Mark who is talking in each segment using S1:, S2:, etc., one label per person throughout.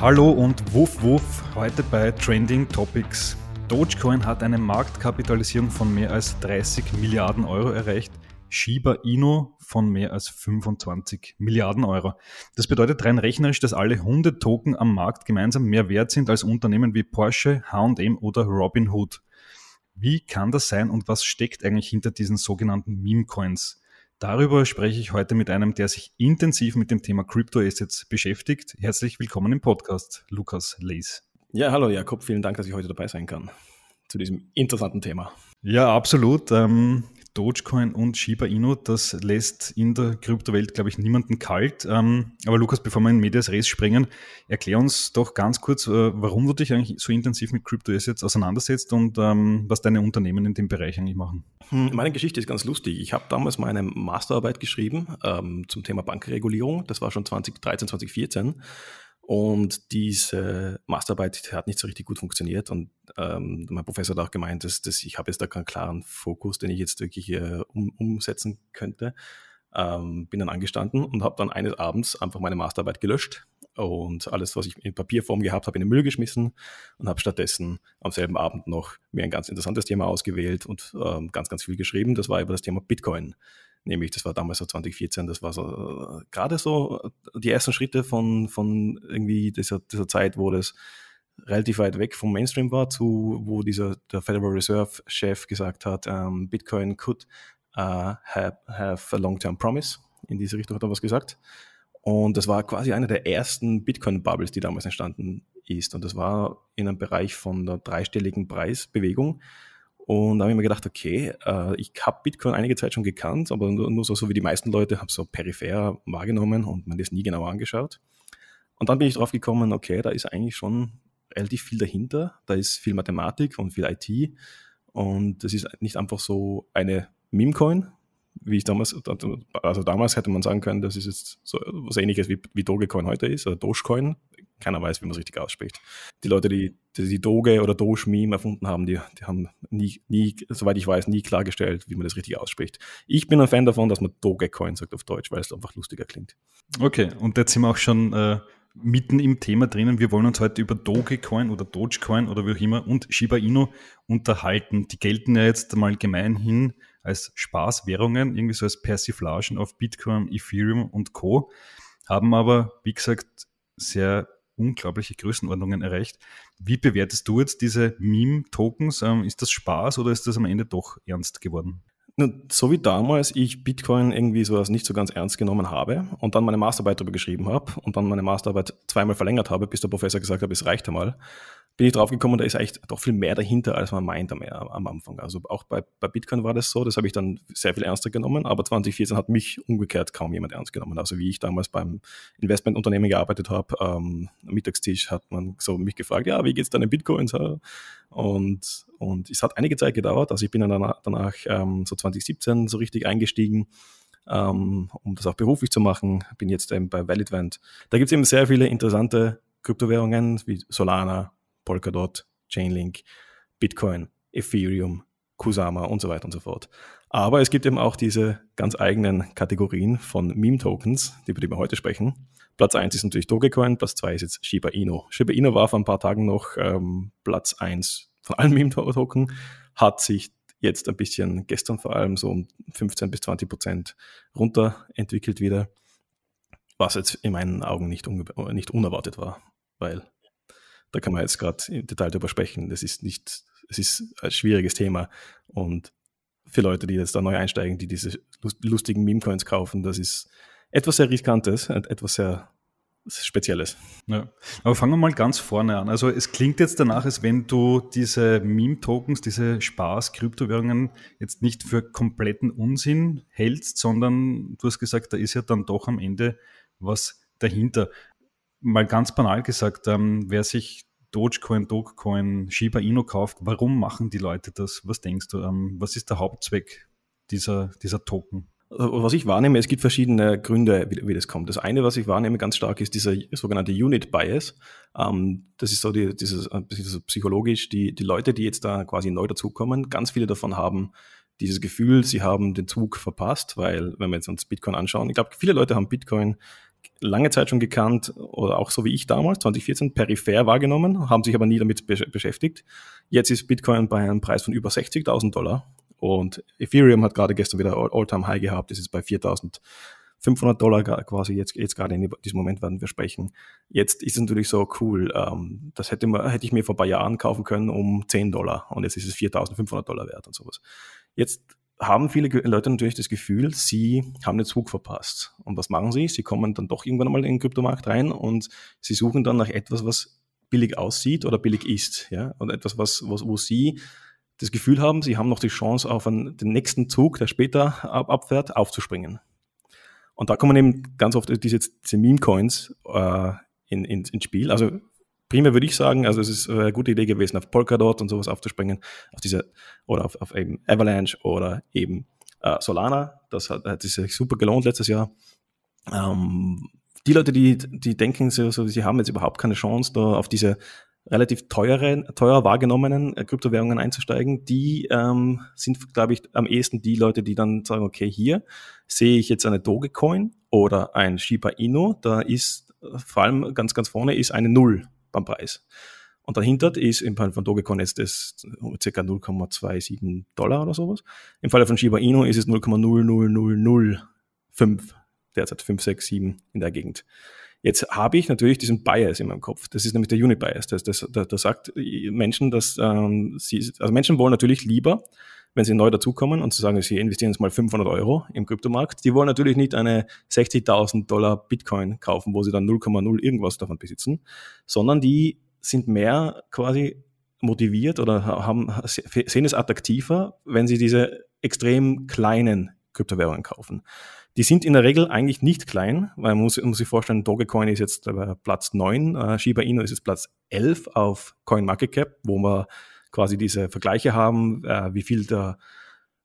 S1: Hallo und Wuff Wuff, heute bei Trending Topics. Dogecoin hat eine Marktkapitalisierung von mehr als 30 Milliarden Euro erreicht, Shiba Inu von mehr als 25 Milliarden Euro. Das bedeutet rein rechnerisch, dass alle 100 Token am Markt gemeinsam mehr wert sind als Unternehmen wie Porsche, H&M oder Robinhood. Wie kann das sein und was steckt eigentlich hinter diesen sogenannten Meme-Coins? Darüber spreche ich heute mit einem, der sich intensiv mit dem Thema Crypto-Assets beschäftigt. Herzlich willkommen im Podcast, Lukas Lees.
S2: Ja, hallo Jakob, vielen Dank, dass ich heute dabei sein kann zu diesem interessanten Thema.
S1: Ja, absolut. Ähm, Dogecoin und Shiba Inu, das lässt in der Kryptowelt, glaube ich, niemanden kalt. Ähm, aber Lukas, bevor wir in Medias Res springen, erklär uns doch ganz kurz, äh, warum du dich eigentlich so intensiv mit Kryptoassets auseinandersetzt und ähm, was deine Unternehmen in dem Bereich eigentlich machen.
S2: Hm, meine Geschichte ist ganz lustig. Ich habe damals meine Masterarbeit geschrieben ähm, zum Thema Bankregulierung. Das war schon 2013, 2014. Und diese Masterarbeit hat nicht so richtig gut funktioniert. Und ähm, mein Professor hat auch gemeint, dass, dass ich habe jetzt da keinen klaren Fokus, den ich jetzt wirklich äh, um, umsetzen könnte. Ähm, bin dann angestanden und habe dann eines Abends einfach meine Masterarbeit gelöscht und alles, was ich in Papierform gehabt habe, in den Müll geschmissen und habe stattdessen am selben Abend noch mir ein ganz interessantes Thema ausgewählt und ähm, ganz, ganz viel geschrieben. Das war über das Thema Bitcoin nämlich das war damals so 2014, das war so äh, gerade so äh, die ersten Schritte von, von irgendwie dieser, dieser Zeit, wo das relativ weit weg vom Mainstream war, zu wo dieser der Federal Reserve Chef gesagt hat, um, ähm, Bitcoin could uh, have, have a long-term promise. In diese Richtung hat er was gesagt. Und das war quasi eine der ersten Bitcoin-Bubbles, die damals entstanden ist. Und das war in einem Bereich von der dreistelligen Preisbewegung. Und da habe ich mir gedacht, okay, äh, ich habe Bitcoin einige Zeit schon gekannt, aber nur, so, so, wie die meisten Leute, habe so peripher wahrgenommen und mir das nie genau angeschaut. Und dann bin ich drauf gekommen, okay, da ist eigentlich schon relativ viel dahinter. Da ist viel Mathematik und viel IT. Und das ist nicht einfach so eine Meme-Coin, wie ich damals, also damals hätte man sagen können, das ist jetzt so was ähnliches wie, wie Dogecoin heute ist, oder Dogecoin. Keiner weiß, wie man es richtig ausspricht. Die Leute, die die, die Doge oder Doge-Meme erfunden haben, die, die haben nie, nie, soweit ich weiß, nie klargestellt, wie man das richtig ausspricht. Ich bin ein Fan davon, dass man Dogecoin sagt auf Deutsch, weil es einfach lustiger klingt.
S1: Okay, und jetzt sind wir auch schon äh, mitten im Thema drinnen. Wir wollen uns heute über Dogecoin oder Dogecoin oder wie auch immer und Shiba Inu unterhalten. Die gelten ja jetzt mal gemeinhin als Spaßwährungen, irgendwie so als Persiflagen auf Bitcoin, Ethereum und Co. Haben aber, wie gesagt, sehr unglaubliche Größenordnungen erreicht. Wie bewertest du jetzt diese Meme-Tokens? Ähm, ist das Spaß oder ist das am Ende doch ernst geworden?
S2: So wie damals ich Bitcoin irgendwie sowas nicht so ganz ernst genommen habe und dann meine Masterarbeit darüber geschrieben habe und dann meine Masterarbeit zweimal verlängert habe, bis der Professor gesagt hat, es reicht einmal, bin ich drauf gekommen, da ist echt doch viel mehr dahinter, als man meint am, am Anfang. Also auch bei, bei Bitcoin war das so, das habe ich dann sehr viel ernster genommen, aber 2014 hat mich umgekehrt kaum jemand ernst genommen. Also wie ich damals beim Investmentunternehmen gearbeitet habe, ähm, am Mittagstisch hat man so mich gefragt, ja, wie geht's deinen Bitcoins? Und, und es hat einige Zeit gedauert, also ich bin dann danach, danach ähm, so 2017 so richtig eingestiegen, ähm, um das auch beruflich zu machen, bin jetzt eben bei Validvent. Da gibt es eben sehr viele interessante Kryptowährungen wie Solana, Polkadot, Chainlink, Bitcoin, Ethereum, Kusama und so weiter und so fort. Aber es gibt eben auch diese ganz eigenen Kategorien von Meme-Tokens, über die wir heute sprechen. Platz 1 ist natürlich Dogecoin, Platz 2 ist jetzt Shiba Inu. Shiba Inu war vor ein paar Tagen noch ähm, Platz 1 von allen Meme-Token, hat sich jetzt ein bisschen gestern vor allem so um 15 bis 20 Prozent runter entwickelt wieder, was jetzt in meinen Augen nicht, nicht unerwartet war, weil da kann man jetzt gerade im Detail drüber sprechen. Das ist nicht, es ist ein schwieriges Thema. Und für Leute, die jetzt da neu einsteigen, die diese lustigen Meme-Coins kaufen, das ist etwas sehr Riskantes, etwas sehr Spezielles.
S1: Ja. Aber fangen wir mal ganz vorne an. Also es klingt jetzt danach, als wenn du diese Meme-Tokens, diese Spaß-Kryptowährungen jetzt nicht für kompletten Unsinn hältst, sondern du hast gesagt, da ist ja dann doch am Ende was dahinter mal ganz banal gesagt, ähm, wer sich Dogecoin, Dogecoin, Shiba Inu kauft, warum machen die Leute das? Was denkst du? Ähm, was ist der Hauptzweck dieser, dieser Token?
S2: Also, was ich wahrnehme, es gibt verschiedene Gründe, wie, wie, das kommt. Das eine, was ich wahrnehme ganz stark, ist dieser sogenannte Unit Bias. Ähm, das ist so die, dieses, dieses psychologisch, die, die Leute, die jetzt da quasi neu dazukommen, ganz viele davon haben dieses Gefühl, sie haben den Zug verpasst, weil wenn wir jetzt uns Bitcoin anschauen, ich glaube, viele Leute haben Bitcoin lange Zeit schon gekannt oder auch so wie ich damals, 2014, peripher wahrgenommen, haben sich aber nie damit beschäftigt. Jetzt ist Bitcoin bei einem Preis von über 60.000 Dollar und Ethereum hat gerade gestern wieder All-Time-High gehabt, das ist bei 4.500 Dollar quasi jetzt, jetzt gerade in diesem Moment werden wir sprechen. Jetzt ist es natürlich so cool, ähm, das hätte, man, hätte ich mir vor ein paar Jahren kaufen können um 10 Dollar und jetzt ist es 4.500 Dollar wert und sowas. Jetzt haben viele Leute natürlich das Gefühl, sie haben den Zug verpasst. Und was machen sie? Sie kommen dann doch irgendwann einmal in den Kryptomarkt rein und sie suchen dann nach etwas, was billig aussieht oder billig ist. Ja? Und etwas, was, was, wo sie das Gefühl haben, sie haben noch die Chance, auf einen, den nächsten Zug, der später ab, abfährt, aufzuspringen. Und da kommen eben ganz oft diese, diese Meme-Coins äh, in, in, ins Spiel. Also primär würde ich sagen, also es ist eine gute Idee gewesen, auf Polkadot und sowas aufzuspringen, auf diese, oder auf, auf eben Avalanche oder eben äh, Solana. Das hat, hat sich super gelohnt letztes Jahr. Ähm, die Leute, die, die denken, so, so, sie haben jetzt überhaupt keine Chance, da auf diese relativ teure, teuer wahrgenommenen äh, Kryptowährungen einzusteigen, die ähm, sind, glaube ich, am ehesten die Leute, die dann sagen, okay, hier sehe ich jetzt eine Dogecoin oder ein Shiba Inu, da ist äh, vor allem ganz, ganz vorne ist eine Null beim Preis. Und dahinter ist im Fall von Dogecoin jetzt das ca. 0,27 Dollar oder sowas. Im Fall von Shiba Inu ist es 0,00005, derzeit 5, 6, 7 in der Gegend. Jetzt habe ich natürlich diesen Bias in meinem Kopf. Das ist nämlich der Unit Bias. Das, das, das, das sagt Menschen, dass ähm, sie, also Menschen wollen natürlich lieber, wenn sie neu dazukommen und zu sagen, sie investieren jetzt mal 500 Euro im Kryptomarkt, die wollen natürlich nicht eine 60.000 Dollar Bitcoin kaufen, wo sie dann 0,0 irgendwas davon besitzen, sondern die sind mehr quasi motiviert oder haben, sehen es attraktiver, wenn sie diese extrem kleinen Kryptowährungen kaufen. Die sind in der Regel eigentlich nicht klein, weil man muss, man muss sich vorstellen, Dogecoin ist jetzt äh, Platz 9, äh, Shiba Inu ist jetzt Platz 11 auf CoinMarketCap, wo wir quasi diese Vergleiche haben, äh, wie viel der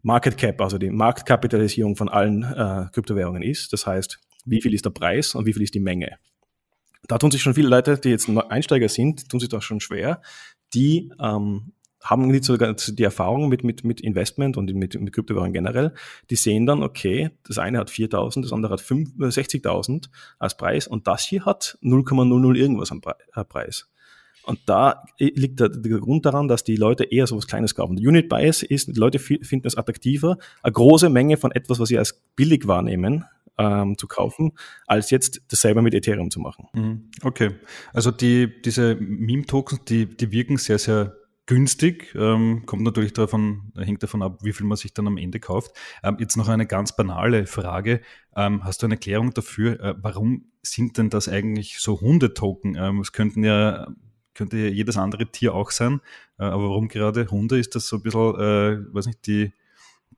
S2: Market Cap, also die Marktkapitalisierung von allen äh, Kryptowährungen ist. Das heißt, wie viel ist der Preis und wie viel ist die Menge. Da tun sich schon viele Leute, die jetzt Einsteiger sind, tun sich das schon schwer. Die ähm, haben nicht so die Erfahrung mit, mit, mit Investment und mit, mit Kryptowährungen generell. Die sehen dann, okay, das eine hat 4.000, das andere hat 60.000 als Preis und das hier hat 0,00 irgendwas am Preis. Und da liegt der, der, Grund daran, dass die Leute eher so was Kleines kaufen. Unit Bias ist, die Leute finden es attraktiver, eine große Menge von etwas, was sie als billig wahrnehmen, ähm, zu kaufen, als jetzt dasselbe mit Ethereum zu machen.
S1: Mhm. Okay, also die, diese Meme-Tokens, die, die wirken sehr, sehr günstig. Ähm, kommt natürlich davon, hängt davon ab, wie viel man sich dann am Ende kauft. Ähm, jetzt noch eine ganz banale Frage. Ähm, hast du eine Erklärung dafür, äh, warum sind denn das eigentlich so Hundetoken? Ähm, es könnten ja könnte jedes andere Tier auch sein. Äh, aber warum gerade Hunde? Ist das so ein bisschen, äh, weiß nicht, die,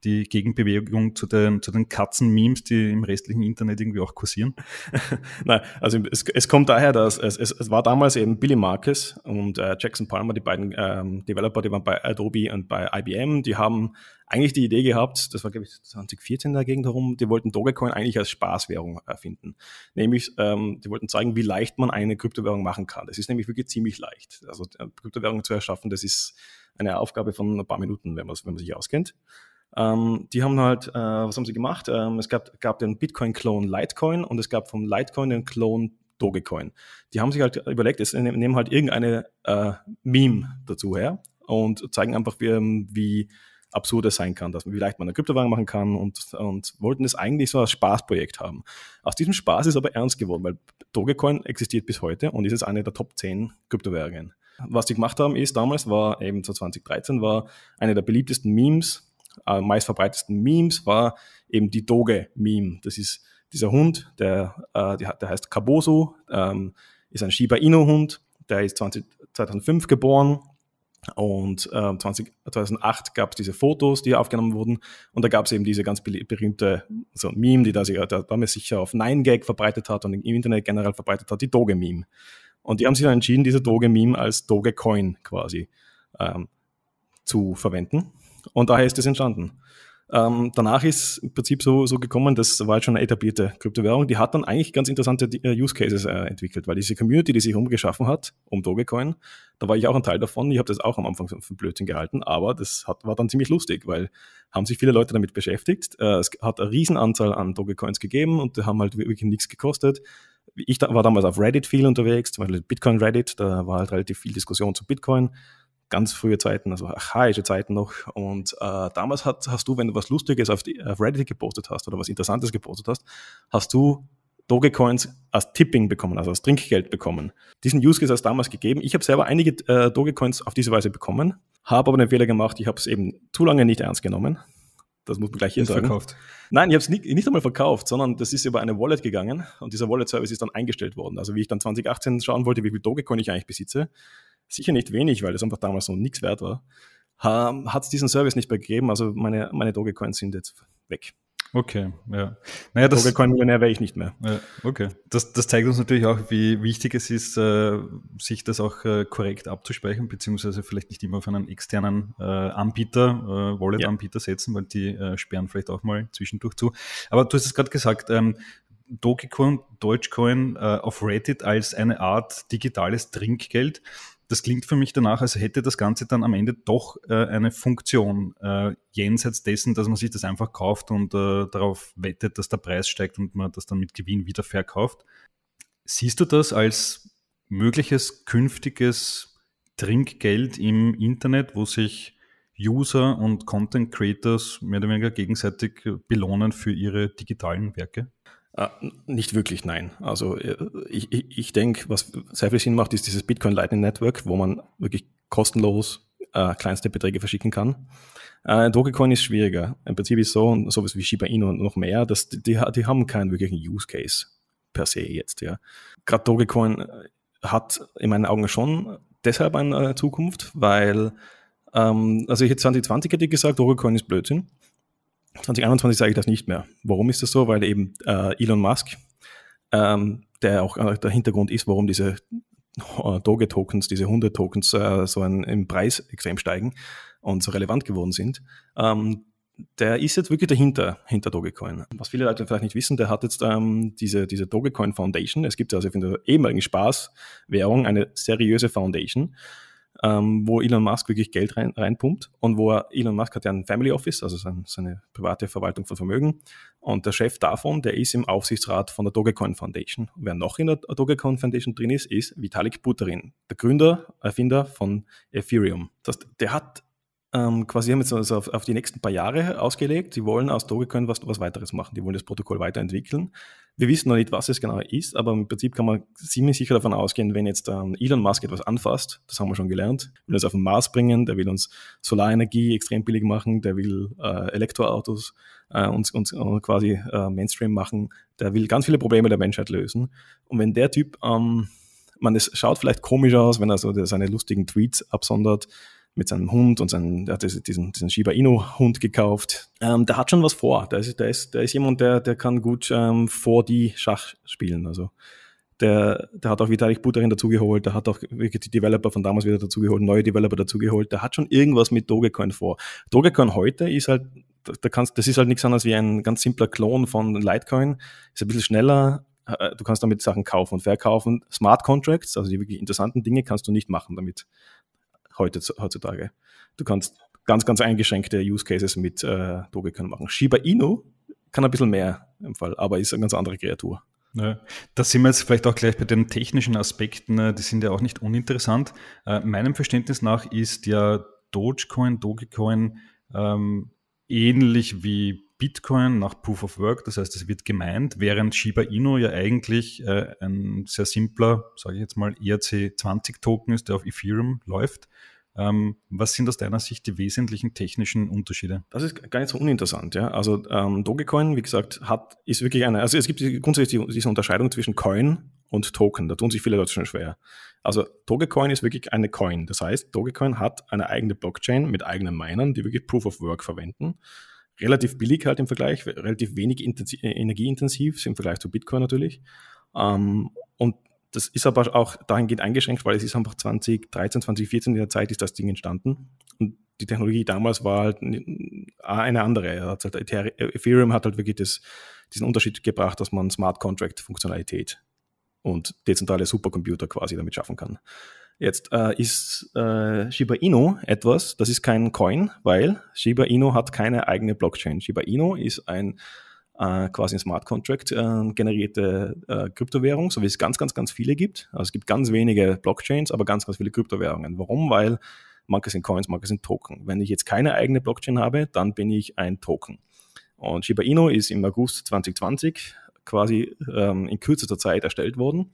S1: die Gegenbewegung zu den, zu den Katzen-Memes, die im restlichen Internet irgendwie auch kursieren?
S2: Nein, also es, es kommt daher, dass es, es, es war damals eben Billy Marcus und äh, Jackson Palmer, die beiden ähm, Developer, die waren bei Adobe und bei IBM, die haben eigentlich die Idee gehabt, das war glaube ich 2014 dagegen darum, die wollten Dogecoin eigentlich als Spaßwährung erfinden. Nämlich, ähm, die wollten zeigen, wie leicht man eine Kryptowährung machen kann. Das ist nämlich wirklich ziemlich leicht. Also äh, Kryptowährung zu erschaffen, das ist eine Aufgabe von ein paar Minuten, wenn man, wenn man sich auskennt. Ähm, die haben halt, äh, was haben sie gemacht? Ähm, es gab, gab den Bitcoin-Clone Litecoin und es gab vom Litecoin den Clone Dogecoin. Die haben sich halt überlegt, es nehmen halt irgendeine äh, Meme dazu her und zeigen einfach, wie, ähm, wie absurd es sein kann, dass man, wie leicht man eine Kryptowährung machen kann und, und wollten das eigentlich so als Spaßprojekt haben. Aus diesem Spaß ist aber ernst geworden, weil Dogecoin existiert bis heute und ist jetzt eine der Top 10 Kryptowährungen. Was die gemacht haben, ist damals, war eben so 2013, war eine der beliebtesten Memes äh, meistverbreitetsten Memes war eben die Doge-Meme. Das ist dieser Hund, der, äh, der heißt Kaboso, ähm, ist ein Shiba Inu-Hund, der ist 20, 2005 geboren und äh, 20, 2008 gab es diese Fotos, die aufgenommen wurden und da gab es eben diese ganz berühmte so Meme, die da sich da, damals sicher auf 9gag verbreitet hat und im Internet generell verbreitet hat, die Doge-Meme. Und die haben sich dann entschieden, diese Doge-Meme als Dogecoin quasi ähm, zu verwenden. Und daher ist es entstanden. Ähm, danach ist im Prinzip so, so gekommen, das war jetzt schon eine etablierte Kryptowährung, die hat dann eigentlich ganz interessante äh, Use Cases äh, entwickelt, weil diese Community, die sich umgeschaffen hat, um Dogecoin, da war ich auch ein Teil davon, ich habe das auch am Anfang für Blödsinn gehalten, aber das hat, war dann ziemlich lustig, weil haben sich viele Leute damit beschäftigt, äh, es hat eine Riesenanzahl an Dogecoins gegeben und die haben halt wirklich nichts gekostet. Ich da, war damals auf Reddit viel unterwegs, zum Beispiel Bitcoin Reddit, da war halt relativ viel Diskussion zu Bitcoin ganz frühe Zeiten, also archaische Zeiten noch. Und äh, damals hat, hast du, wenn du was Lustiges auf, die, auf Reddit gepostet hast oder was Interessantes gepostet hast, hast du Dogecoins als Tipping bekommen, also als Trinkgeld bekommen. Diesen Use Case hat es damals gegeben. Ich habe selber einige äh, Dogecoins auf diese Weise bekommen, habe aber den Fehler gemacht, ich habe es eben zu lange nicht ernst genommen. Das muss man gleich hier nicht sagen. Verkauft. Nein, ich habe es nicht, nicht einmal verkauft, sondern das ist über eine Wallet gegangen und dieser Wallet-Service ist dann eingestellt worden. Also wie ich dann 2018 schauen wollte, wie viel Dogecoin ich eigentlich besitze, sicher nicht wenig, weil das einfach damals so nichts wert war, hat es diesen Service nicht mehr gegeben. Also meine, meine Dogecoins sind jetzt weg.
S1: Okay, ja. Naja,
S2: das, Dogecoin-Millionär wäre ich nicht mehr.
S1: Ja, okay. Das, das zeigt uns natürlich auch, wie wichtig es ist, äh, sich das auch äh, korrekt abzuspeichern, beziehungsweise vielleicht nicht immer auf einen externen äh, Anbieter, äh, Wallet-Anbieter ja. setzen, weil die äh, sperren vielleicht auch mal zwischendurch zu. Aber du hast es gerade gesagt, ähm, Dogecoin, Dogecoin äh, auf Reddit als eine Art digitales Trinkgeld das klingt für mich danach, als hätte das Ganze dann am Ende doch äh, eine Funktion, äh, jenseits dessen, dass man sich das einfach kauft und äh, darauf wettet, dass der Preis steigt und man das dann mit Gewinn wieder verkauft. Siehst du das als mögliches künftiges Trinkgeld im Internet, wo sich User und Content Creators mehr oder weniger gegenseitig belohnen für ihre digitalen Werke?
S2: Uh, nicht wirklich, nein. Also äh, ich, ich, ich denke, was sehr viel Sinn macht, ist dieses Bitcoin Lightning Network, wo man wirklich kostenlos äh, kleinste Beträge verschicken kann. Äh, Dogecoin ist schwieriger. Im Prinzip ist so, sowas wie Shiba Inu und noch mehr, dass die, die haben keinen wirklichen Use Case per se jetzt. Ja. Gerade Dogecoin äh, hat in meinen Augen schon deshalb eine Zukunft, weil, ähm, also ich hätte 2020 hätte ich gesagt, Dogecoin ist Blödsinn. 2021 sage ich das nicht mehr. Warum ist das so? Weil eben äh, Elon Musk, ähm, der auch äh, der Hintergrund ist, warum diese äh, Doge-Tokens, diese Hunde-Tokens äh, so ein, im Preis extrem steigen und so relevant geworden sind, ähm, der ist jetzt wirklich dahinter, hinter Dogecoin. Was viele Leute vielleicht nicht wissen, der hat jetzt ähm, diese, diese Dogecoin Foundation. Es gibt also in der ehemaligen Spaßwährung eine seriöse Foundation, ähm, wo Elon Musk wirklich Geld rein, reinpumpt und wo Elon Musk hat ja ein Family Office, also sein, seine private Verwaltung von Vermögen und der Chef davon, der ist im Aufsichtsrat von der Dogecoin Foundation. wer noch in der Dogecoin Foundation drin ist, ist Vitalik Buterin, der Gründer, Erfinder von Ethereum. Das, der hat ähm, quasi haben jetzt also auf, auf, die nächsten paar Jahre ausgelegt. Sie wollen aus Dogecoin was, was weiteres machen. Die wollen das Protokoll weiterentwickeln. Wir wissen noch nicht, was es genau ist, aber im Prinzip kann man ziemlich sicher davon ausgehen, wenn jetzt ähm, Elon Musk etwas anfasst, das haben wir schon gelernt, will uns auf den Mars bringen, der will uns Solarenergie extrem billig machen, der will äh, Elektroautos äh, uns, uns äh, quasi äh, Mainstream machen, der will ganz viele Probleme der Menschheit lösen. Und wenn der Typ, ähm, man, es schaut vielleicht komisch aus, wenn er so seine lustigen Tweets absondert, mit seinem Hund und seinen, der hat diesen, diesen Shiba Inu-Hund gekauft. Ähm, der hat schon was vor. Der ist, der ist, der ist jemand, der, der kann gut ähm, vor die Schach spielen. Also der, der hat auch Vitalik Buterin dazugeholt, der hat auch wirklich die Developer von damals wieder dazugeholt, neue Developer dazugeholt, der hat schon irgendwas mit Dogecoin vor. Dogecoin heute ist halt, da kannst, das ist halt nichts anderes wie ein ganz simpler Klon von Litecoin, ist ein bisschen schneller, äh, du kannst damit Sachen kaufen und verkaufen. Smart Contracts, also die wirklich interessanten Dinge, kannst du nicht machen damit heute, heutzutage. Du kannst ganz, ganz eingeschränkte Use Cases mit äh, Dogecoin machen. Shiba Inu kann ein bisschen mehr im Fall, aber ist eine ganz andere Kreatur.
S1: Ja, da sind wir jetzt vielleicht auch gleich bei den technischen Aspekten, äh, die sind ja auch nicht uninteressant. Äh, meinem Verständnis nach ist ja Dogecoin, Dogecoin ähm, ähnlich wie Bitcoin nach Proof of Work, das heißt, es wird gemeint, während Shiba Inu ja eigentlich äh, ein sehr simpler, sage ich jetzt mal, ERC20-Token ist, der auf Ethereum läuft. Ähm, was sind aus deiner Sicht die wesentlichen technischen Unterschiede?
S2: Das ist gar nicht so uninteressant. Ja? Also ähm, Dogecoin, wie gesagt, hat, ist wirklich eine, also es gibt grundsätzlich diese Unterscheidung zwischen Coin und Token. Da tun sich viele Leute schon schwer. Also Dogecoin ist wirklich eine Coin. Das heißt, Dogecoin hat eine eigene Blockchain mit eigenen Minern, die wirklich Proof of Work verwenden relativ billig halt im Vergleich, relativ wenig äh, energieintensiv im Vergleich zu Bitcoin natürlich. Ähm, und das ist aber auch dahingehend eingeschränkt, weil es ist einfach 2013, 2014 in der Zeit ist das Ding entstanden. Und die Technologie damals war halt eine andere. Halt Ethereum hat halt wirklich das, diesen Unterschied gebracht, dass man Smart Contract Funktionalität und dezentrale Supercomputer quasi damit schaffen kann. Jetzt äh, ist äh, Shiba Inu etwas, das ist kein Coin, weil Shiba Inu hat keine eigene Blockchain. Shiba Inu ist ein äh, quasi ein Smart Contract äh, generierte äh, Kryptowährung, so wie es ganz, ganz, ganz viele gibt. Also es gibt ganz wenige Blockchains, aber ganz, ganz viele Kryptowährungen. Warum? Weil manche sind Coins, manche sind Token. Wenn ich jetzt keine eigene Blockchain habe, dann bin ich ein Token. Und Shiba Inu ist im August 2020 quasi ähm, in kürzester Zeit erstellt worden.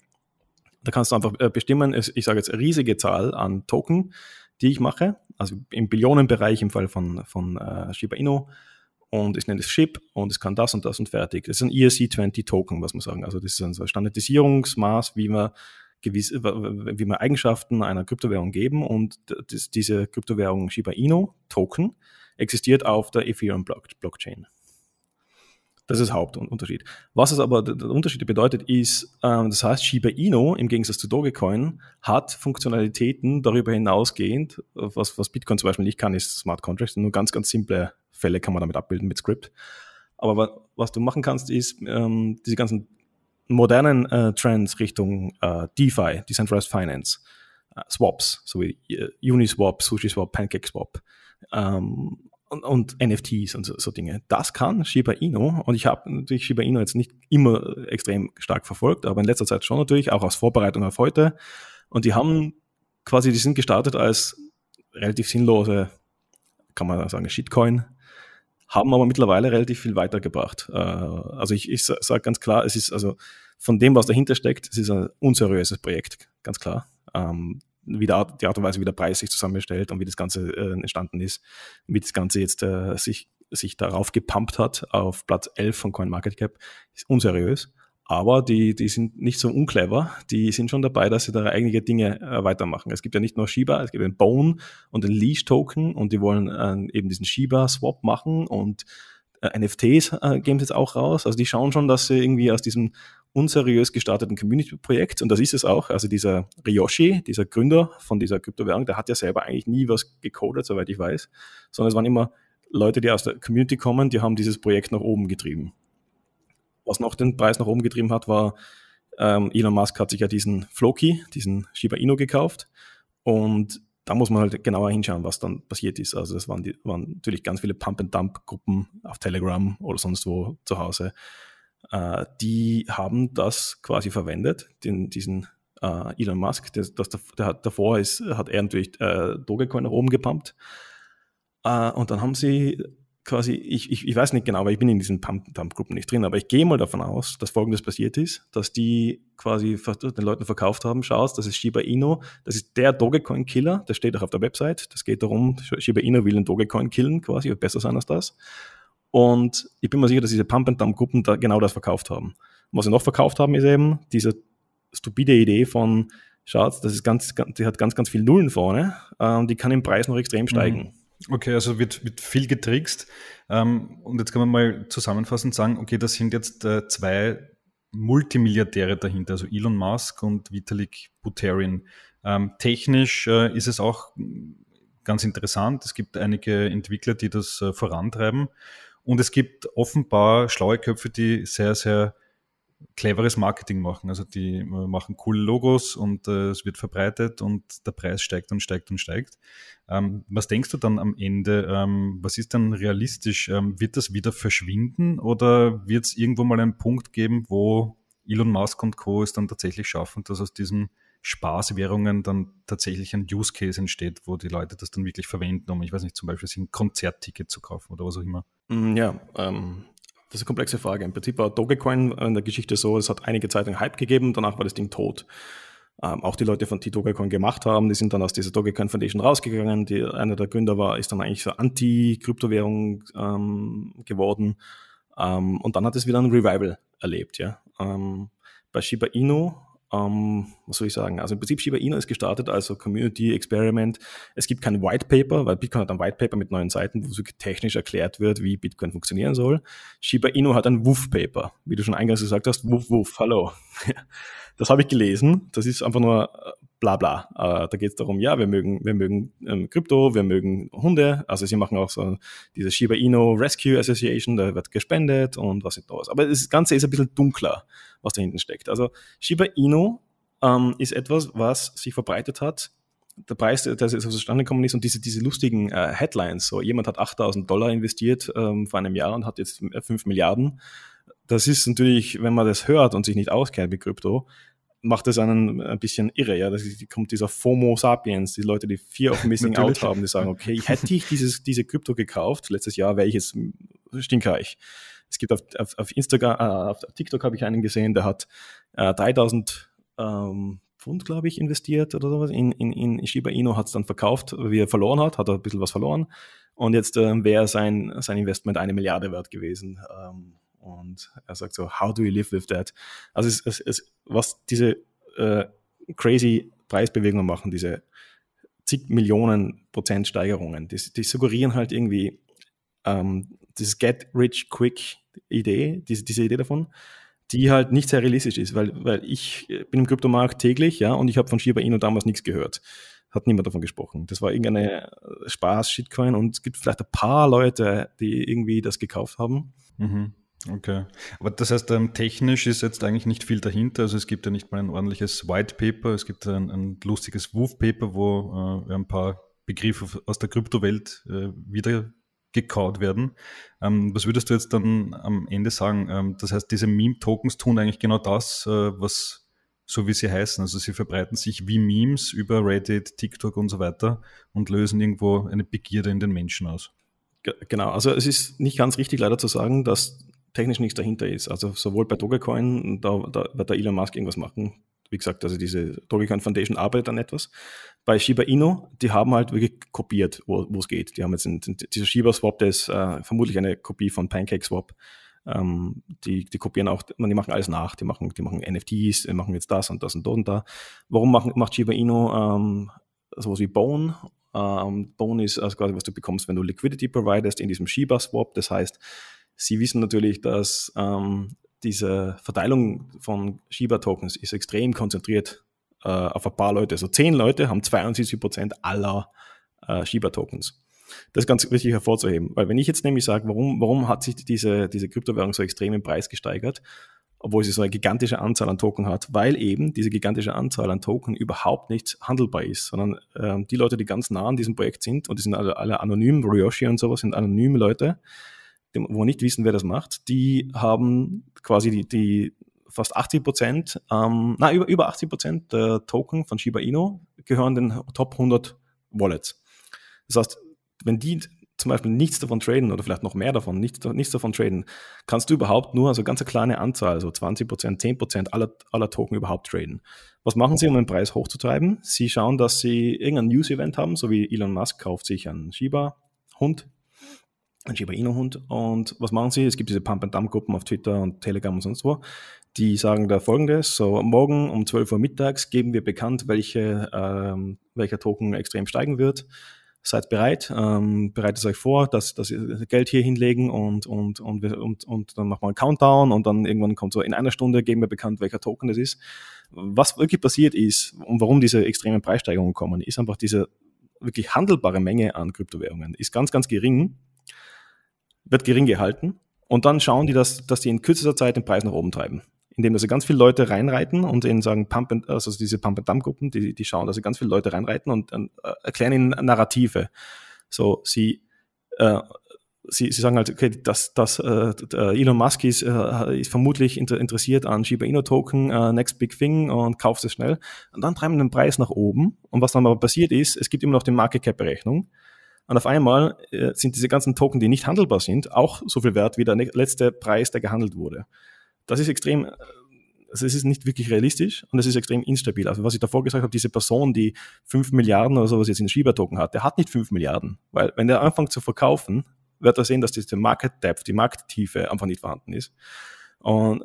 S2: Da kannst du einfach äh, bestimmen, ich sage jetzt riesige Zahl an Token, die ich mache, also im Billionenbereich im Fall von, von äh, Shiba Inu und ich nenne es SHIP und es kann das und das und fertig. Das ist ein ERC20 Token, was man sagen. Also das ist ein Standardisierungsmaß, wie man gewisse, wie man Eigenschaften einer Kryptowährung geben und das, diese Kryptowährung Shiba Inu Token existiert auf der Ethereum Blockchain. Das ist Hauptunterschied. Was es aber der Unterschied bedeutet, ist, ähm, das heißt, Shiba Inu im Gegensatz zu Dogecoin hat Funktionalitäten darüber hinausgehend, was, was Bitcoin zum Beispiel nicht kann, ist Smart Contracts, nur ganz, ganz simple Fälle kann man damit abbilden mit Script. Aber was du machen kannst, ist ähm, diese ganzen modernen äh, Trends Richtung äh, DeFi, Decentralized Finance, äh, Swaps, so wie äh, Uniswap, SushiSwap, PancakeSwap ähm, und, und, NFTs und so, so, Dinge. Das kann Shiba Inu und ich habe natürlich Shiba Inu jetzt nicht immer extrem stark verfolgt, aber in letzter Zeit schon natürlich, auch aus Vorbereitung auf heute. Und die haben quasi, die sind gestartet als relativ sinnlose, kann man sagen, Shitcoin, haben aber mittlerweile relativ viel weitergebracht. Äh, also ich, ich sage ganz klar, es ist also von dem, was dahinter steckt, es ist ein unseriöses Projekt, ganz klar. Wie die Art, die Art und Weise, wie der Preis sich zusammenstellt und wie das Ganze äh, entstanden ist, wie das Ganze jetzt äh, sich, sich darauf gepumpt hat auf Platz 11 von CoinMarketCap, ist unseriös aber die, die sind nicht so unclever, die sind schon dabei, dass sie da eigene Dinge äh, weitermachen. Es gibt ja nicht nur Shiba, es gibt den Bone und den Leash-Token und die wollen äh, eben diesen Shiba-Swap machen und äh, NFTs äh, geben sie jetzt auch raus. Also die schauen schon, dass sie irgendwie aus diesem unseriös gestarteten Community-Projekt, und das ist es auch, also dieser Ryoshi, dieser Gründer von dieser Kryptowährung, der hat ja selber eigentlich nie was gecodet, soweit ich weiß, sondern es waren immer Leute, die aus der Community kommen, die haben dieses Projekt nach oben getrieben. Was noch den Preis nach oben getrieben hat, war, ähm, Elon Musk hat sich ja diesen Floki, diesen Shiba Inu gekauft und da muss man halt genauer hinschauen, was dann passiert ist. Also es waren, die, waren natürlich ganz viele Pump-and-Dump-Gruppen auf Telegram oder sonst wo zu Hause. Äh, die haben das quasi verwendet, den, diesen äh, Elon Musk. Das, das, der hat, davor ist, hat er natürlich äh, Dogecoin nach oben gepumpt. Äh, und dann haben sie quasi, ich, ich, ich weiß nicht genau, weil ich bin in diesen Pump-Gruppen nicht drin, aber ich gehe mal davon aus, dass folgendes passiert ist, dass die quasi den Leuten verkauft haben, schaust, das ist Shiba Inu, das ist der Dogecoin-Killer, das steht auch auf der Website, das geht darum, Shiba Inu will einen Dogecoin killen quasi, besser sein als das. Und ich bin mir sicher, dass diese Pump-and-Dump-Gruppen da genau das verkauft haben. Und was sie noch verkauft haben, ist eben diese stupide Idee von, schaut, das ist ganz, ganz die hat ganz, ganz viel Nullen vorne, ähm, die kann im Preis noch extrem steigen. Mhm.
S1: Okay, also wird, wird viel getrickst. Ähm, und jetzt kann man mal zusammenfassend sagen, okay, das sind jetzt äh, zwei Multimilliardäre dahinter, also Elon Musk und Vitalik Buterin. Ähm, technisch äh, ist es auch ganz interessant. Es gibt einige Entwickler, die das äh, vorantreiben. Und es gibt offenbar schlaue Köpfe, die sehr, sehr cleveres Marketing machen. Also die äh, machen coole Logos und äh, es wird verbreitet und der Preis steigt und steigt und steigt. Ähm, was denkst du dann am Ende? Ähm, was ist dann realistisch? Ähm, wird das wieder verschwinden oder wird es irgendwo mal einen Punkt geben, wo Elon Musk und Co. es dann tatsächlich schaffen, dass aus diesen Spaßwährungen dann tatsächlich ein Use Case entsteht, wo die Leute das dann wirklich verwenden, um, ich weiß nicht, zum Beispiel sich ein Konzertticket zu kaufen oder was auch immer?
S2: Mm, ja, ähm, das ist eine komplexe Frage. Im Prinzip war Dogecoin in der Geschichte so, es hat einige Zeit einen Hype gegeben, danach war das Ding tot. Ähm, auch die Leute von die Dogecoin gemacht haben, die sind dann aus dieser Dogecoin Foundation rausgegangen. Die, einer der Gründer war, ist dann eigentlich so Anti-Kryptowährung ähm, geworden. Ähm, und dann hat es wieder ein Revival erlebt. Ja. Ähm, bei Shiba Inu ähm, was soll ich sagen? Also im Prinzip Shiba Inu ist gestartet als Community Experiment. Es gibt kein White Paper, weil Bitcoin hat ein White Paper mit neuen Seiten, wo so technisch erklärt wird, wie Bitcoin funktionieren soll. Shiba Inu hat ein Woof Paper, wie du schon eingangs gesagt hast. Woof Woof, hallo. das habe ich gelesen. Das ist einfach nur äh, bla bla. Äh, da geht es darum, ja, wir mögen, wir mögen ähm, Krypto, wir mögen Hunde. Also sie machen auch so diese Shiba Inu Rescue Association, da wird gespendet und was ist da. Aber das Ganze ist ein bisschen dunkler, was da hinten steckt. Also Shiba Inu ähm, ist etwas, was sich verbreitet hat. Der Preis, der so zustande gekommen ist und diese, diese lustigen äh, Headlines, so jemand hat 8000 Dollar investiert ähm, vor einem Jahr und hat jetzt 5 Milliarden. Das ist natürlich, wenn man das hört und sich nicht auskennt mit Krypto, macht es einen ein bisschen irre. Ja, da kommt dieser FOMO Sapiens, die Leute, die Fear of Missing Out haben, die sagen, okay, hätte ich dieses, diese Krypto gekauft, letztes Jahr wäre ich jetzt stinkreich. Es gibt auf, auf, auf Instagram, äh, auf TikTok habe ich einen gesehen, der hat äh, 3000 ähm, Pfund, glaube ich, investiert oder sowas in, in, in Shiba Inu, hat es dann verkauft, wie er verloren hat, hat er ein bisschen was verloren. Und jetzt ähm, wäre sein, sein Investment eine Milliarde wert gewesen. Ähm, und er sagt so, how do you live with that? Also es, es, es, was diese äh, crazy Preisbewegungen machen, diese zig Millionen Prozent Steigerungen, die, die suggerieren halt irgendwie ähm, dieses Get Rich Quick Idee, diese, diese Idee davon, die halt nicht sehr realistisch ist, weil, weil ich bin im Kryptomarkt täglich, ja, und ich habe von Shiba Inu damals nichts gehört. Hat niemand davon gesprochen. Das war irgendeine Spaß-Shitcoin und es gibt vielleicht ein paar Leute, die irgendwie das gekauft haben.
S1: Mhm. Okay. Aber das heißt, ähm, technisch ist jetzt eigentlich nicht viel dahinter. Also es gibt ja nicht mal ein ordentliches White Paper, es gibt ein, ein lustiges Woof Paper, wo äh, ein paar Begriffe aus der Kryptowelt äh, wieder gekaut werden. Ähm, was würdest du jetzt dann am Ende sagen? Ähm, das heißt, diese Meme-Tokens tun eigentlich genau das, äh, was so wie sie heißen. Also sie verbreiten sich wie Memes über Reddit, TikTok und so weiter und lösen irgendwo eine Begierde in den Menschen aus.
S2: Genau, also es ist nicht ganz richtig leider zu sagen, dass technisch nichts dahinter ist. Also sowohl bei Dogecoin, da, da wird der Elon Musk irgendwas machen. Wie gesagt, also diese Dogecoin Foundation arbeitet an etwas. Bei Shiba Inu, die haben halt wirklich kopiert, wo es geht. Die haben jetzt einen, dieser Shiba Swap, der ist äh, vermutlich eine Kopie von Pancake Swap. Ähm, die, die kopieren auch, die machen alles nach. Die machen, die machen NFTs, die machen jetzt das und das und dort und da. Warum machen, macht Shiba Inu ähm, sowas wie Bone? Ähm, Bone ist also quasi, was du bekommst, wenn du Liquidity providest in diesem Shiba Swap. Das heißt, Sie wissen natürlich, dass ähm, diese Verteilung von Shiba-Tokens ist extrem konzentriert äh, auf ein paar Leute. Also zehn Leute haben 72 Prozent aller äh, Shiba-Tokens. Das ist ganz wichtig hervorzuheben, weil wenn ich jetzt nämlich sage, warum, warum hat sich diese, diese Kryptowährung so extrem im Preis gesteigert, obwohl sie so eine gigantische Anzahl an Token hat, weil eben diese gigantische Anzahl an Token überhaupt nicht handelbar ist, sondern ähm, die Leute, die ganz nah an diesem Projekt sind, und die sind alle, alle anonym, Ryoshi und sowas sind anonyme Leute, wo wir nicht wissen, wer das macht, die haben quasi die, die fast 80 Prozent, ähm, na, über, über 80 Prozent der Token von Shiba Inu gehören den Top 100 Wallets. Das heißt, wenn die zum Beispiel nichts davon traden oder vielleicht noch mehr davon, nichts, nichts davon traden, kannst du überhaupt nur, also ganz eine kleine Anzahl, also 20 Prozent, 10 Prozent aller, aller Token überhaupt traden. Was machen sie, um den Preis hochzutreiben? Sie schauen, dass sie irgendein News-Event haben, so wie Elon Musk kauft sich einen Shiba-Hund ein Shiba Inu-Hund. Und was machen sie? Es gibt diese Pump-and-Dump-Gruppen auf Twitter und Telegram und sonst wo. Die sagen da folgendes: So, morgen um 12 Uhr mittags geben wir bekannt, welche, ähm, welcher Token extrem steigen wird. Seid bereit, ähm, bereitet euch vor, dass, dass ihr Geld hier hinlegen und, und, und, und, und dann machen wir einen Countdown und dann irgendwann kommt so in einer Stunde geben wir bekannt, welcher Token das ist. Was wirklich passiert ist und warum diese extremen Preissteigerungen kommen, ist einfach diese wirklich handelbare Menge an Kryptowährungen ist ganz, ganz gering wird gering gehalten und dann schauen die, dass, dass die in kürzester Zeit den Preis nach oben treiben. Indem sie ganz viele Leute reinreiten und ihnen sagen, Pump and, also diese Pump-and-Dump-Gruppen, die, die schauen, dass sie ganz viele Leute reinreiten und äh, erklären ihnen Narrative. So, sie, äh, sie, sie sagen halt, okay, dass, dass äh, Elon Musk ist, äh, ist vermutlich inter interessiert an Shiba Inu Token, uh, next big thing und kauft es schnell. Und dann treiben den Preis nach oben. Und was dann aber passiert ist, es gibt immer noch die Market Cap Berechnung. Und auf einmal äh, sind diese ganzen Token, die nicht handelbar sind, auch so viel wert wie der letzte Preis, der gehandelt wurde. Das ist extrem, also es ist nicht wirklich realistisch und es ist extrem instabil. Also was ich davor gesagt habe, diese Person, die 5 Milliarden oder sowas jetzt in Schiebertoken hat, der hat nicht 5 Milliarden. Weil wenn der anfängt zu verkaufen, wird er sehen, dass diese Market Depth, die Markttiefe einfach nicht vorhanden ist. Und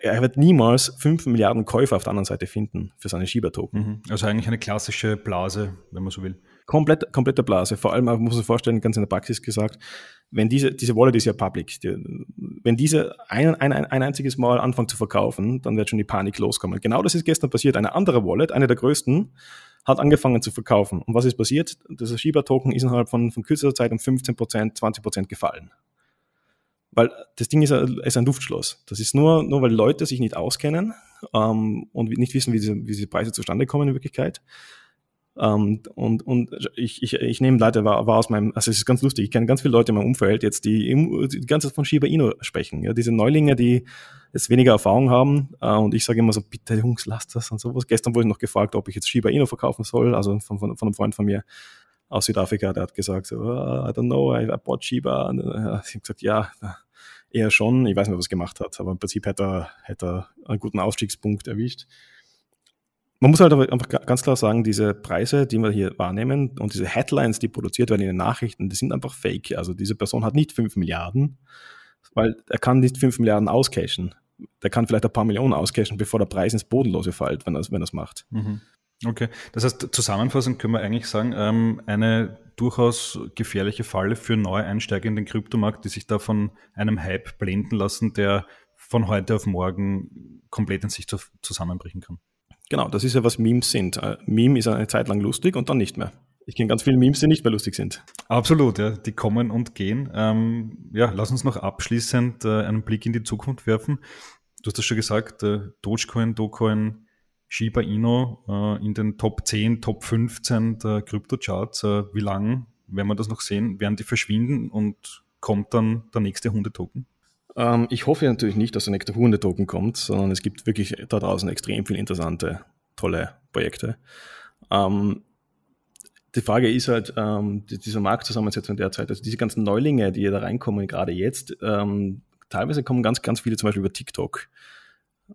S2: er wird niemals 5 Milliarden Käufer auf der anderen Seite finden für seine Shiba-Token.
S1: Mhm. Also eigentlich eine klassische Blase, wenn man so will.
S2: Komplett, komplette Blase. Vor allem, man muss sich vorstellen, ganz in der Praxis gesagt, wenn diese, diese Wallet ist ja public, die, wenn diese ein, ein, ein einziges Mal anfangen zu verkaufen, dann wird schon die Panik loskommen. Genau das ist gestern passiert. Eine andere Wallet, eine der größten, hat angefangen zu verkaufen. Und was ist passiert? Das Shiba-Token ist innerhalb von, von kürzester Zeit um 15%, 20% gefallen. Weil das Ding ist, ist ein Luftschloss. Das ist nur, nur weil Leute sich nicht auskennen ähm, und nicht wissen, wie diese, wie diese Preise zustande kommen in Wirklichkeit. Um, ähm, und und ich, ich, ich nehme Leute war, war aus meinem, also es ist ganz lustig, ich kenne ganz viele Leute in meinem Umfeld jetzt, die, im, die ganze Zeit von Shiba Inu sprechen. Ja, diese Neulinge, die jetzt weniger Erfahrung haben. Uh, und ich sage immer so, bitte Jungs, lasst das und sowas. Gestern wurde ich noch gefragt, ob ich jetzt Shiba Inu verkaufen soll, also von, von, von einem Freund von mir aus Südafrika, der hat gesagt, so, oh, I don't know, I, I bought Shiba. Und, uh, ich habe gesagt, ja, eher schon. Ich weiß nicht, was er gemacht hat, aber im Prinzip hätte er, hätte er einen guten Ausstiegspunkt erwischt. Man muss halt aber einfach ganz klar sagen, diese Preise, die wir hier wahrnehmen und diese Headlines, die produziert werden in den Nachrichten, die sind einfach fake. Also diese Person hat nicht 5 Milliarden, weil er kann nicht 5 Milliarden auscashen. Der kann vielleicht ein paar Millionen auscashen, bevor der Preis ins Bodenlose fällt, wenn er es wenn macht.
S1: Mhm. Okay, das heißt, zusammenfassend können wir eigentlich sagen, ähm, eine durchaus gefährliche Falle für Neueinsteiger in den Kryptomarkt, die sich da von einem Hype blenden lassen, der von heute auf morgen komplett in sich zusammenbrechen kann.
S2: Genau, das ist ja, was Memes sind. Äh, Meme ist eine Zeit lang lustig und dann nicht mehr. Ich kenne ganz viele Memes, die nicht mehr lustig sind.
S1: Absolut, ja. Die kommen und gehen. Ähm, ja, lass uns noch abschließend äh, einen Blick in die Zukunft werfen. Du hast das schon gesagt, äh, Dogecoin, Dogecoin, Shiba Inu äh, in den Top 10, Top 15 der Kryptocharts. Äh, wie lange werden wir das noch sehen? Werden die verschwinden und kommt dann der nächste Hundetoken?
S2: Ähm, ich hoffe natürlich nicht, dass der nächste Hunde-Token kommt, sondern es gibt wirklich da draußen extrem viele interessante, tolle Projekte. Ähm, die Frage ist halt, ähm, dieser Marktzusammensetzung derzeit, also diese ganzen Neulinge, die da reinkommen, gerade jetzt, ähm, teilweise kommen ganz, ganz viele zum Beispiel über TikTok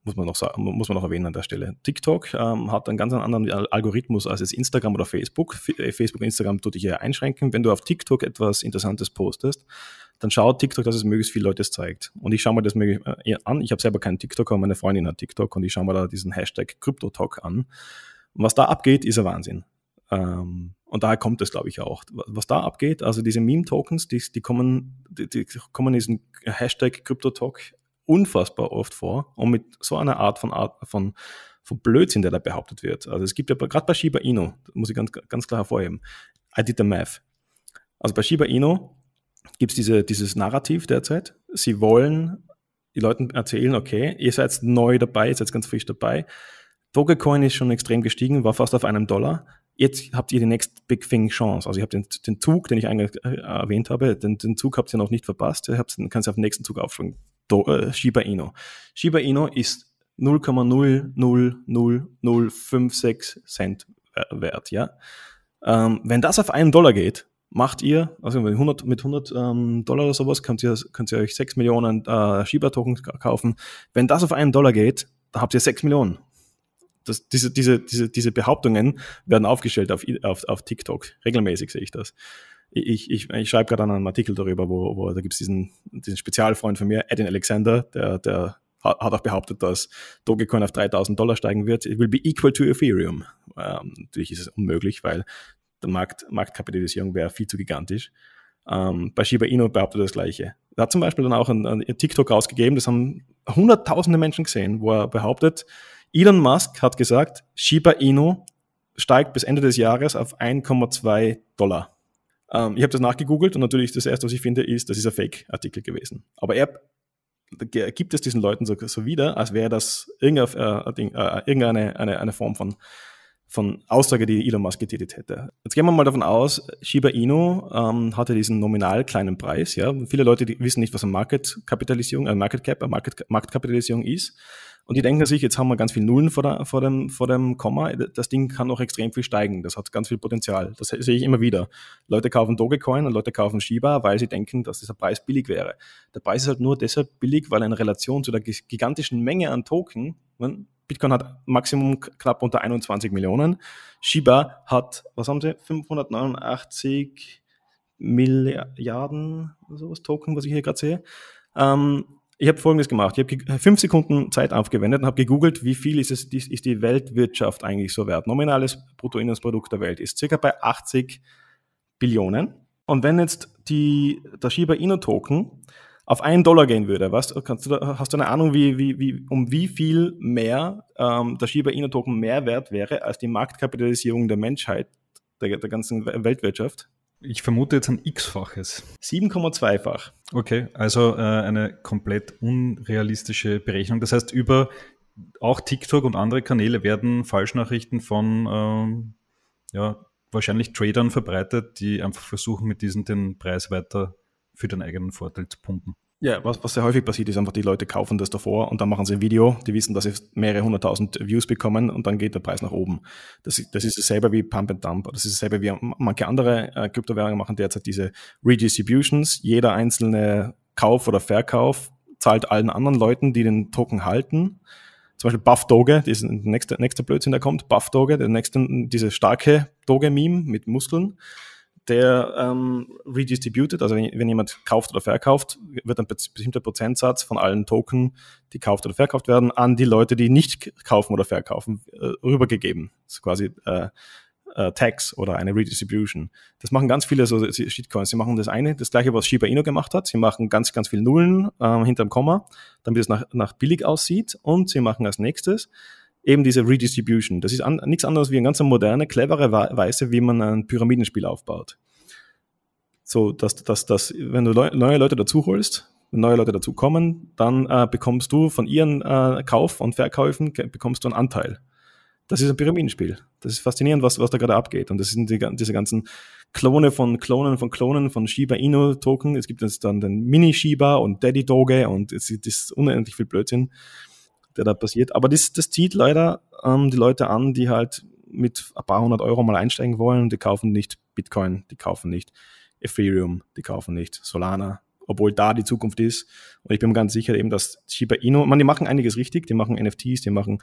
S2: muss man noch sagen, muss man noch erwähnen an der Stelle. TikTok ähm, hat einen ganz anderen Algorithmus als jetzt Instagram oder Facebook. Äh, Facebook und Instagram tut dich ja einschränken. Wenn du auf TikTok etwas Interessantes postest, dann schaut TikTok, dass es möglichst viele Leute zeigt. Und ich schaue mir das äh, an. Ich habe selber keinen TikTok, aber meine Freundin hat TikTok und ich schaue mir da diesen Hashtag CryptoTalk an. Und was da abgeht, ist ein Wahnsinn. Ähm, und daher kommt es, glaube ich, auch. Was da abgeht, also diese Meme-Tokens, die, die, kommen, die, die kommen diesen Hashtag CryptoTalk unfassbar oft vor und mit so einer Art von, Art von, von Blödsinn, der da behauptet wird. Also es gibt ja gerade bei Shiba Inu, muss ich ganz, ganz klar hervorheben, I did the math. Also bei Shiba Inu gibt es diese, dieses Narrativ derzeit. Sie wollen die Leuten erzählen, okay, ihr seid neu dabei, ihr seid ganz frisch dabei. Dogecoin ist schon extrem gestiegen, war fast auf einem Dollar. Jetzt habt ihr die Next Big Thing Chance. Also ihr habt den, den Zug, den ich eigentlich äh, erwähnt habe, den, den Zug habt ihr noch nicht verpasst. Ihr habt, kannst auf den nächsten Zug aufspringen. Do, äh, Shiba Inu. Shiba Inu ist 0,00056 Cent wert, ja. Ähm, wenn das auf einen Dollar geht, macht ihr, also mit 100, mit 100 ähm, Dollar oder sowas, könnt ihr, könnt ihr euch 6 Millionen äh, Shiba-Tokens kaufen. Wenn das auf einen Dollar geht, dann habt ihr 6 Millionen. Das, diese, diese, diese, diese Behauptungen werden aufgestellt auf, auf, auf TikTok. Regelmäßig sehe ich das ich, ich, ich schreibe gerade an einem Artikel darüber, wo, wo da gibt es diesen, diesen Spezialfreund von mir, Edin Alexander, der, der hat auch behauptet, dass Dogecoin auf 3000 Dollar steigen wird. It will be equal to Ethereum. Ähm, natürlich ist es unmöglich, weil der Markt, Marktkapitalisierung wäre viel zu gigantisch. Ähm, bei Shiba Inu behauptet er das Gleiche. Er hat zum Beispiel dann auch ein, ein TikTok rausgegeben, das haben hunderttausende Menschen gesehen, wo er behauptet, Elon Musk hat gesagt, Shiba Inu steigt bis Ende des Jahres auf 1,2 Dollar. Ähm, ich habe das nachgegoogelt und natürlich das erste, was ich finde, ist, das ist ein Fake-Artikel gewesen. Aber er gibt es diesen Leuten so, so wieder, als wäre das irgendeine, äh, äh, irgendeine eine, eine Form von, von Aussage, die Elon Musk getätigt hätte. Jetzt gehen wir mal davon aus, Shiba Inu ähm, hatte diesen nominal kleinen Preis. Ja, viele Leute wissen nicht, was eine Market-Kapitalisierung, eine Market Cap, eine Market, Marktkapitalisierung ist. Und die denken sich, jetzt haben wir ganz viel Nullen vor, der, vor, dem, vor dem Komma, das Ding kann noch extrem viel steigen, das hat ganz viel Potenzial. Das sehe ich immer wieder. Leute kaufen Dogecoin und Leute kaufen Shiba, weil sie denken, dass dieser Preis billig wäre. Der Preis ist halt nur deshalb billig, weil in Relation zu der gigantischen Menge an Token, Bitcoin hat Maximum knapp unter 21 Millionen, Shiba hat, was haben sie, 589 Milliarden, sowas Token, was ich hier gerade sehe. Ähm, Ich habe Folgendes gemacht. Ich habe fünf Sekunden Zeit aufgewendet und habe gegoogelt, wie viel ist, es, ist die Weltwirtschaft eigentlich so wert. Nominales Bruttoinlandsprodukt der Welt ist circa bei 80 Billionen. Und wenn jetzt die, der Shiba Inu Token auf einen Dollar gehen würde, was, kannst du hast du eine Ahnung, wie, wie, wie, um wie viel mehr ähm, der Shiba Inu Token mehr wert wäre als die Marktkapitalisierung der Menschheit, der, der ganzen Weltwirtschaft?
S1: Ich vermute jetzt ein X-faches.
S2: 7,2-fach.
S1: Okay, also äh, eine komplett unrealistische Berechnung. Das heißt, über auch TikTok und andere Kanäle werden Falschnachrichten von ähm, ja, wahrscheinlich Tradern verbreitet, die einfach versuchen, mit diesen den Preis weiter für den eigenen Vorteil zu pumpen.
S2: Ja, was, was sehr häufig passiert, ist einfach, die Leute kaufen das davor und dann machen sie ein Video, die wissen, dass sie mehrere hunderttausend Views bekommen und dann geht der Preis nach oben. Das, das ist dasselbe wie Pump and Dump. Das ist dasselbe wie manche andere äh, Kryptowährungen machen derzeit diese Redistributions. Jeder einzelne Kauf oder Verkauf zahlt allen anderen Leuten, die den Token halten. Zum Beispiel Buff Doge, das ist der nächste, nächste Blödsinn, der kommt. Buff Doge, der nächste, diese starke Doge-Meme mit Muskeln der ähm, redistributed, also wenn, wenn, jemand kauft oder verkauft, wird ein bestimmter Prozentsatz von allen Token, die kauft oder verkauft werden, an die Leute, die nicht kaufen oder verkaufen, äh, rübergegeben. Das ist quasi äh, äh, Tax oder eine Redistribution. Das machen ganz viele so Shitcoins. Sie machen das eine, das gleiche, was Shiba Inu gemacht hat. Sie machen ganz, ganz viele Nullen äh, hinterm Komma, damit es nach, nach billig aussieht und sie machen als nächstes eben diese Redistribution. Das ist an, nichts anderes wie eine ganz moderne, clevere Weise, wie man ein Pyramidenspiel aufbaut. So, dass, dass, dass wenn du neue Leute dazu holst, wenn neue Leute dazu kommen, dann äh, bekommst du von ihren äh, Kauf- und Verkäufen bekommst du einen Anteil. Das ist ein Pyramidenspiel. Das ist faszinierend, was, was da gerade abgeht. Und das sind die, diese ganzen Klone von Klonen von Klonen von Shiba Inu Token. Es gibt jetzt dann den Mini Shiba und Daddy Doge und es ist unendlich viel Blödsinn der da passiert. Aber das, das zieht leider ähm, die Leute an, die halt mit ein paar hundert Euro mal einsteigen wollen. Die kaufen nicht Bitcoin, die kaufen nicht Ethereum, die kaufen nicht Solana, obwohl da die Zukunft ist. Und ich bin mir ganz sicher eben, dass Shiba Inu, man, die machen einiges richtig, die machen NFTs, die machen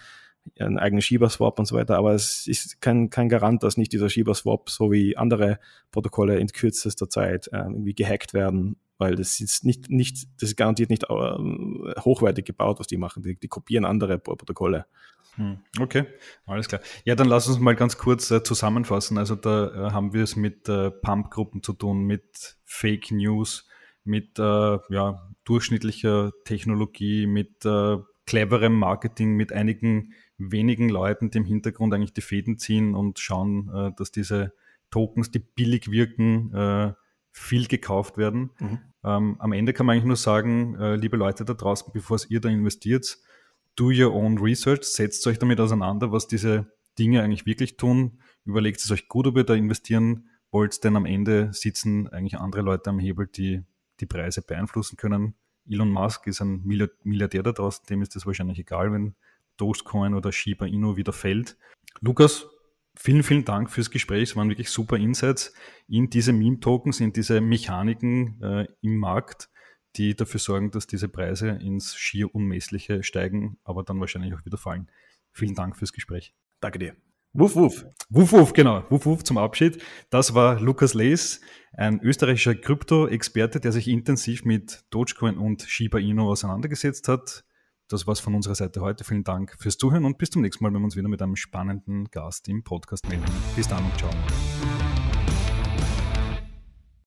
S2: einen eigenen Shiba-Swap und so weiter, aber es ist kein, kein Garant, dass nicht dieser Shiba-Swap so wie andere Protokolle in kürzester Zeit äh, irgendwie gehackt werden weil das ist nicht, nicht, das ist garantiert nicht äh, hochwertig gebaut, was die machen. Die, die kopieren andere Protokolle.
S1: Hm, okay, alles klar. Ja, dann lass uns mal ganz kurz äh, zusammenfassen. Also da äh, haben wir es mit äh, Pump-Gruppen zu tun, mit Fake News, mit äh, ja, durchschnittlicher Technologie, mit äh, cleverem Marketing, mit einigen wenigen Leuten, die im Hintergrund eigentlich die Fäden ziehen und schauen, dass diese Tokens, die billig wirken, viel gekauft werden. Mhm. Ähm, am Ende kann man eigentlich nur sagen, äh, liebe Leute da draußen, bevor ihr da investiert, do your own research, setzt euch damit auseinander, was diese Dinge eigentlich wirklich tun. Überlegt es euch gut, ob ihr da investieren wollt, denn am Ende sitzen eigentlich andere Leute am Hebel, die die Preise beeinflussen können. Elon Musk ist ein Milliardär da draußen, dem ist das wahrscheinlich egal, wenn Dogecoin oder Shiba Inu wieder fällt. Lukas, vielen, vielen Dank fürs Gespräch. Es waren wirklich super Insights in diese Meme-Tokens, in diese Mechaniken äh, im Markt, die dafür sorgen, dass diese Preise ins schier Unmessliche steigen, aber dann wahrscheinlich auch wieder fallen. Vielen Dank fürs Gespräch.
S2: Danke dir.
S1: Wuff, wuff. Wuff, wuff, genau. Wuff, wuff zum Abschied. Das war Lukas Lees, ein österreichischer Krypto-Experte, der sich intensiv mit Dogecoin und Shiba Inu auseinandergesetzt hat. Das war's von unserer Seite heute. Vielen Dank fürs Zuhören und bis zum nächsten Mal, wenn wir uns wieder mit einem spannenden Gast im Podcast melden. Bis dann und ciao.